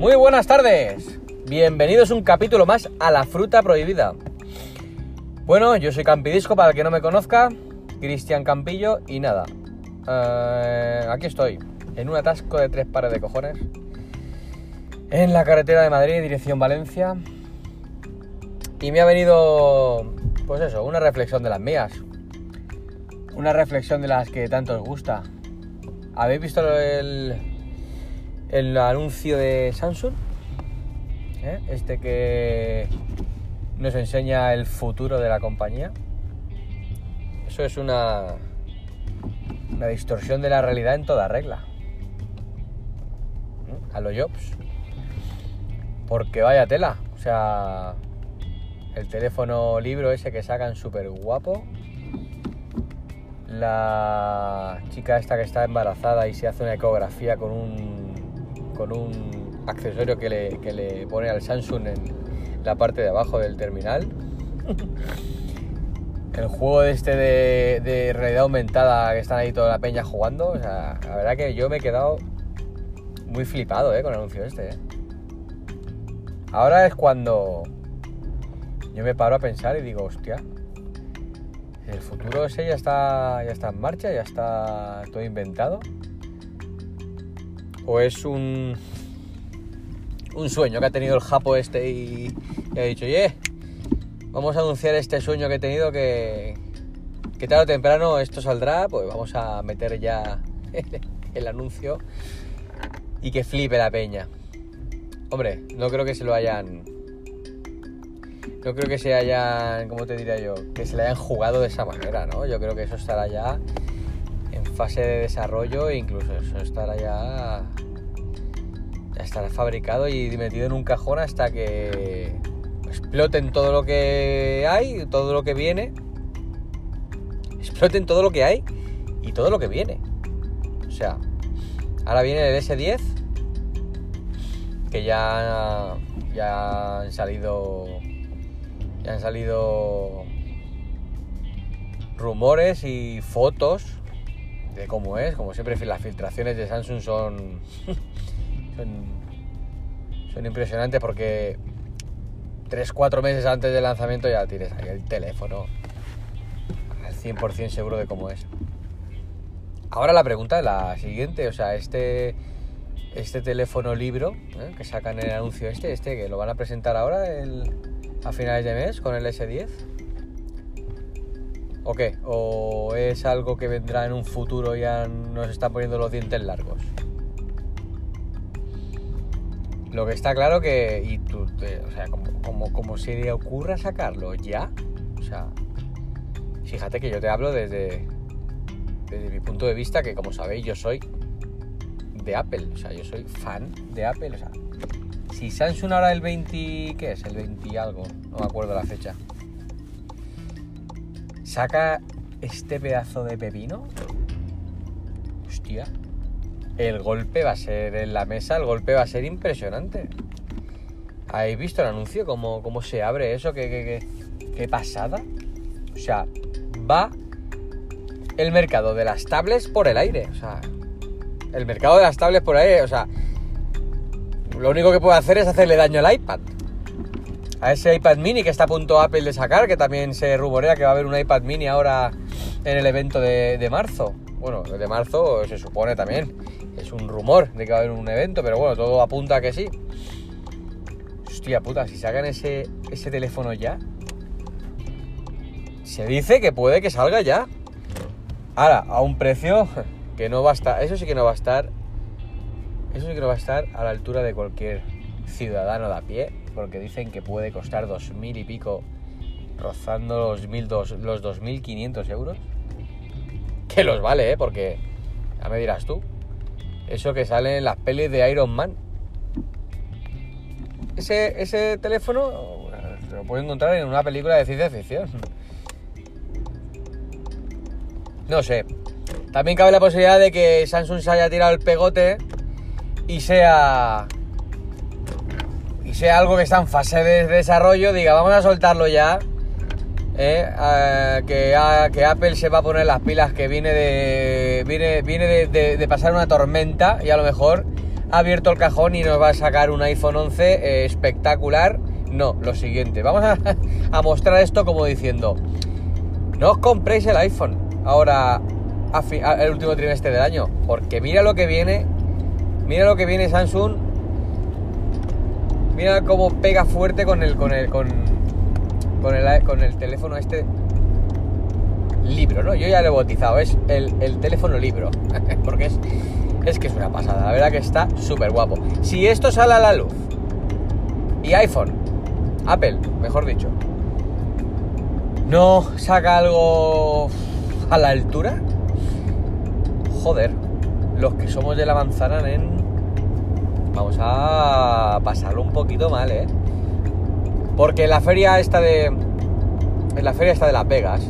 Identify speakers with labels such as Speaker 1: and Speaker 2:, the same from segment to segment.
Speaker 1: Muy buenas tardes. Bienvenidos un capítulo más a la fruta prohibida. Bueno, yo soy Campidisco, para el que no me conozca, Cristian Campillo, y nada. eh, aquí estoy, en un atasco de tres pares de cojones. En la carretera de Madrid, dirección Valencia. Y me ha venido, pues eso, una reflexión de las mías. Una reflexión de las que tanto os gusta. ¿Habéis visto el, el anuncio de Samsung? ¿Eh? Este que nos enseña el futuro de la compañía. Eso es una, una distorsión de la realidad en toda regla. ¿Mm? A los Jobs. Porque vaya tela. O sea, el teléfono libro ese que sacan súper guapo. La chica esta que está embarazada y se hace una ecografía con un, con un accesorio que le, que le pone al Samsung en la parte de abajo del terminal. El juego este de, de realidad aumentada que están ahí toda la peña jugando. O sea, la verdad que yo me he quedado muy flipado ¿eh? con el anuncio este. ¿eh? Ahora es cuando yo me paro a pensar y digo, hostia, el futuro ese ya está, ya está en marcha, ya está todo inventado. O es un, un sueño que ha tenido el Japo este y, ha dicho, oye, vamos a anunciar este sueño que he tenido que, que tarde o temprano esto saldrá, pues vamos a meter ya el anuncio y que flipe la peña. Hombre, no creo que se lo hayan no creo que se hayan, ¿cómo te diría yo? Que se le hayan jugado de esa manera, ¿no? Yo creo que eso estará ya fase de desarrollo e incluso eso estará ya, estará fabricado y metido en un cajón hasta que exploten todo lo que hay, todo lo que viene, exploten todo lo que hay y todo lo que viene. O sea, ahora viene el S10, que ya, ya han salido ya han salido rumores y fotos de cómo es. Como siempre, las filtraciones de Samsung son, son, son impresionantes porque 3-4 meses antes del lanzamiento ya tienes ahí el teléfono al 100% seguro de cómo es. Ahora la pregunta es la siguiente, o sea, este este teléfono libro ¿eh? que sacan en el anuncio este, este que lo van a presentar ahora el, a finales de mes con el S10? ¿O qué? ¿O es algo que vendrá en un futuro y ya nos está poniendo los dientes largos? Lo que está claro que, y tú, te, o sea, como, como, como se le ocurra sacarlo ya, o sea, fíjate que yo te hablo desde, desde mi punto de vista, que como sabéis yo soy de Apple, o sea, yo soy fan de Apple, o sea, si Samsung ahora el 20, ¿qué es? El 20 algo, no me acuerdo la fecha. Saca este pedazo de pepino. Hostia. El golpe va a ser en la mesa, el golpe va a ser impresionante. ¿Habéis visto el anuncio? ¿Cómo, cómo se abre eso? ¿Qué, qué, qué, qué pasada? O sea, va el mercado de las tablets por el aire. O sea, el mercado de las tablets por ahí, o sea, lo único que puede hacer es hacerle daño al iPad. A ese iPad mini que está a punto Apple de sacar, que también se rumorea que va a haber un iPad mini ahora en el evento de, de marzo. Bueno, de marzo se supone también. Es un rumor de que va a haber un evento, pero bueno, todo apunta a que sí. Hostia puta, si sacan ese, ese teléfono ya. Se dice que puede que salga ya. Ahora, a un precio que no va a estar. Eso sí que no va a estar eso sí que no va a estar a la altura de cualquier ciudadano de a pie, porque dicen que puede costar dos mil y pico, rozando los, mil dos, los 2.500 euros. Que los vale, ¿eh? Porque, ya me dirás tú, eso que sale en las pelis de Iron Man. Ese, ese teléfono se lo puede encontrar en una película de ciencia ficción. No sé. También cabe la posibilidad de que Samsung se haya tirado el pegote y sea sea algo que está en fase de desarrollo, diga, vamos a soltarlo ya, ¿eh? a, que, a, Apple se va a poner las pilas que viene de viene, viene de, pasar una tormenta y a lo mejor ha abierto el cajón y nos va a sacar un iPhone 11 eh, espectacular. No, lo siguiente. Vamos a, a, mostrar esto como diciendo, no os compréis el iPhone ahora el último trimestre del año, porque mira lo que viene, mira lo que viene Samsung, mira cómo pega fuerte con el con el con, con el con el teléfono este libro, ¿no? Yo ya lo he bautizado, es el, el teléfono libro, porque es es que es una pasada, la verdad que está súper guapo. Si esto sale a la luz y iPhone, Apple, mejor dicho, no saca algo a la altura, joder, los que somos de la manzana, en vamos a pasarlo un poquito mal, ¿eh? Porque en la feria esta de... En la feria esta de Las Vegas,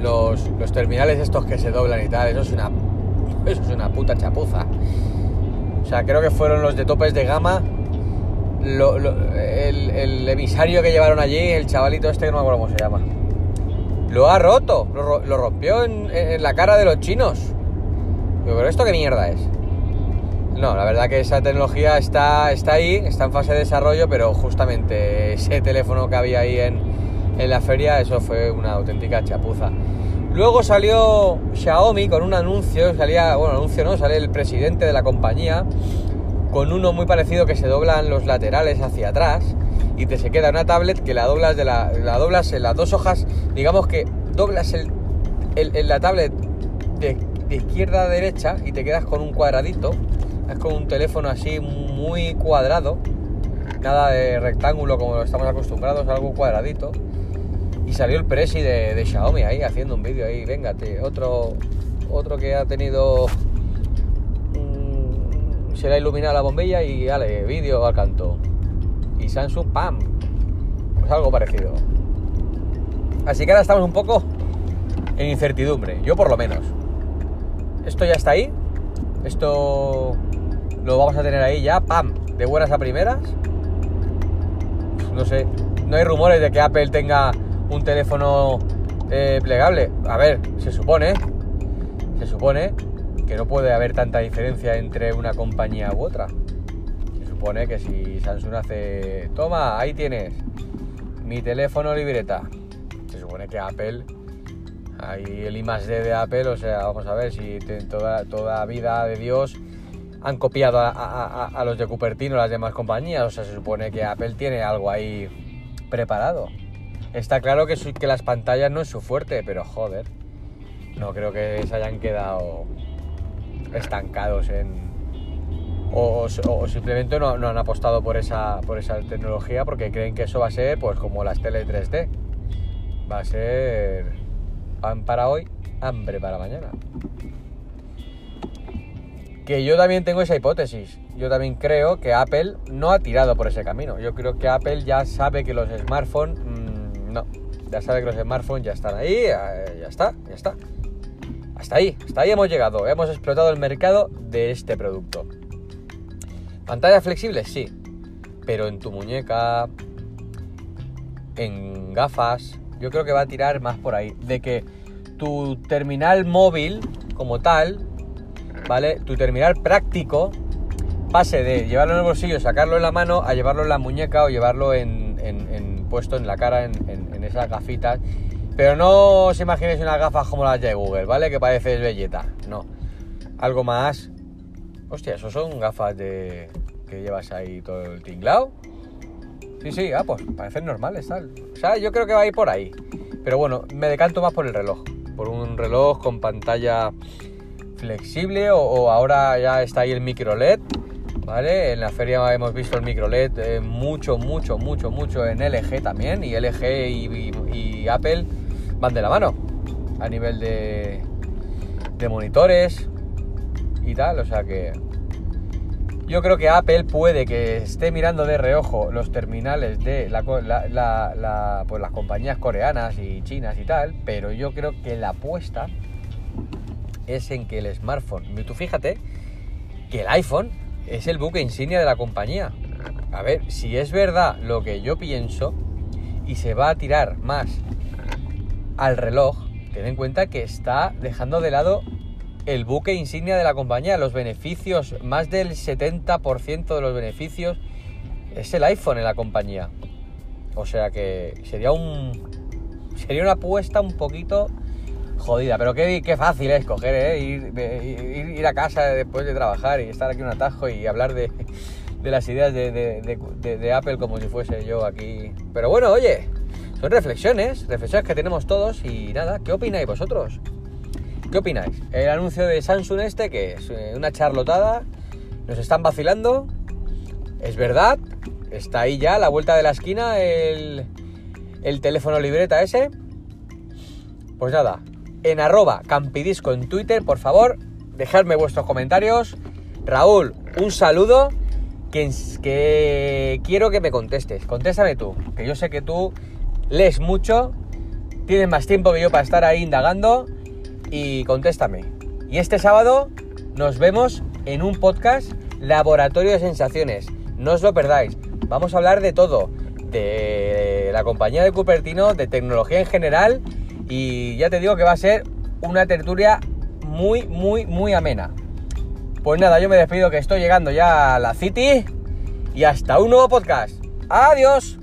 Speaker 1: los, los terminales estos que se doblan y tal, eso es una eso es una puta chapuza. O sea, creo que fueron los de topes de gama. el, emisario que llevaron allí, el chavalito este no me acuerdo cómo se llama. Lo ha roto, lo, rompió en, la cara de los chinos. pero ¿esto qué mierda es? No, la verdad que esa tecnología está, está ahí, está en fase de desarrollo, pero justamente ese teléfono que había ahí en, en la feria, eso fue una auténtica chapuza. Luego salió Xiaomi con un anuncio, salía, bueno, anuncio no, sale el presidente de la compañía con uno muy parecido que se doblan los laterales hacia atrás y te se queda una tablet que la doblas de la, doblas en las dos hojas, digamos que doblas el, la tablet de, izquierda a derecha y te quedas con un cuadradito, es con un teléfono así muy cuadrado, nada de rectángulo como estamos acostumbrados, algo cuadradito y salió el presi de, Xiaomi ahí haciendo un vídeo ahí, véngate, otro, otro que ha tenido... se le ha iluminado la bombilla y dale, vídeo al canto. Y Samsung, ¡pam! Pues algo parecido. Así que ahora estamos un poco en incertidumbre, yo por lo menos. Esto ya está ahí, esto lo vamos a tener ahí ya, ¡pam! De buenas a primeras. No sé, no hay rumores de que Apple tenga un teléfono eh, plegable. A ver, se supone, se supone que no puede haber tanta diferencia entre una compañía u otra. Se supone que si Samsung hace, toma, ahí tienes mi teléfono libreta. Se supone que Apple, ahí el I de Apple, o sea, vamos a ver si toda, toda vida de Dios han copiado a, los de Cupertino las demás compañías. O sea, se supone que Apple tiene algo ahí preparado. Está claro que, que las pantallas no es su fuerte, pero joder, no creo que se hayan quedado estancados en... O, simplemente no, han apostado por esa, por esa tecnología porque creen que eso va a ser pues como las tele 3D. Va a ser pan para hoy, hambre para mañana. Que yo también tengo esa hipótesis. Yo también creo que Apple no ha tirado por ese camino. Yo creo que Apple ya sabe que los smartphones no, ya sabe que los smartphones ya están ahí, eh, ya está, ya está. Hasta ahí, hasta ahí hemos llegado, hemos explotado el mercado de este producto. ¿Pantalla flexible? Sí, pero en tu muñeca, en gafas, yo creo que va a tirar más por ahí, de que tu terminal móvil como tal, ¿vale? Tu terminal práctico pase de llevarlo en el bolsillo, sacarlo en la mano, a llevarlo en la muñeca o llevarlo en, puesto en la cara, en, esas gafitas. Pero no os imaginéis unas gafas como las de Google, ¿vale? Que parece belleta. No. Algo más. Hostia, esos son gafas de. que llevas ahí todo el tinglado. Sí, sí, ah, pues parecen normales, tal. O sea, yo creo que va a ir por ahí. Pero bueno, me decanto más por el reloj. Por un reloj con pantalla flexible o, ahora ya está ahí el micro LED ¿vale? En la feria hemos visto el micro LED eh, mucho, mucho, mucho, mucho en LG también y LG y, Apple van de la mano a nivel de, de monitores y tal, o sea que yo creo que Apple puede que esté mirando de reojo los terminales de la, pues las compañías coreanas y chinas y tal, pero yo creo que la apuesta es en que el smartphone, tú fíjate que el iPhone es el buque insignia de la compañía. A ver, si es verdad lo que yo pienso y se va a tirar más al reloj, ten en cuenta que está dejando de lado el buque insignia de la compañía. Los beneficios, más del 70% de los beneficios es el iPhone en la compañía. O sea que sería un. Sería una apuesta un poquito jodida, pero qué, qué fácil es coger, ¿eh? ir, ir, a casa después de trabajar y estar aquí un atajo y hablar de, de las ideas de, de, Apple como si fuese yo aquí. Pero bueno, oye, son reflexiones, reflexiones que tenemos todos y nada, ¿qué opináis vosotros? ¿Qué opináis? El anuncio de Samsung este, que es eh, una charlotada, nos están vacilando, es verdad, está ahí ya la vuelta de la esquina el, el teléfono libreta ese. Pues nada, en arroba campidisco en Twitter, por favor, dejadme vuestros comentarios. Raúl, un saludo que, que quiero que me contestes. Contéstame tú, que yo sé que tú lees mucho, tienes más tiempo que yo para estar ahí indagando y contéstame. Y este sábado nos vemos en un podcast Laboratorio de Sensaciones. No os lo perdáis. Vamos a hablar de todo. De la compañía de Cupertino, de tecnología en general y ya te digo que va a ser una tertulia muy, muy, muy amena. Pues nada, yo me despido que estoy llegando ya a la City y hasta un nuevo podcast. Adiós.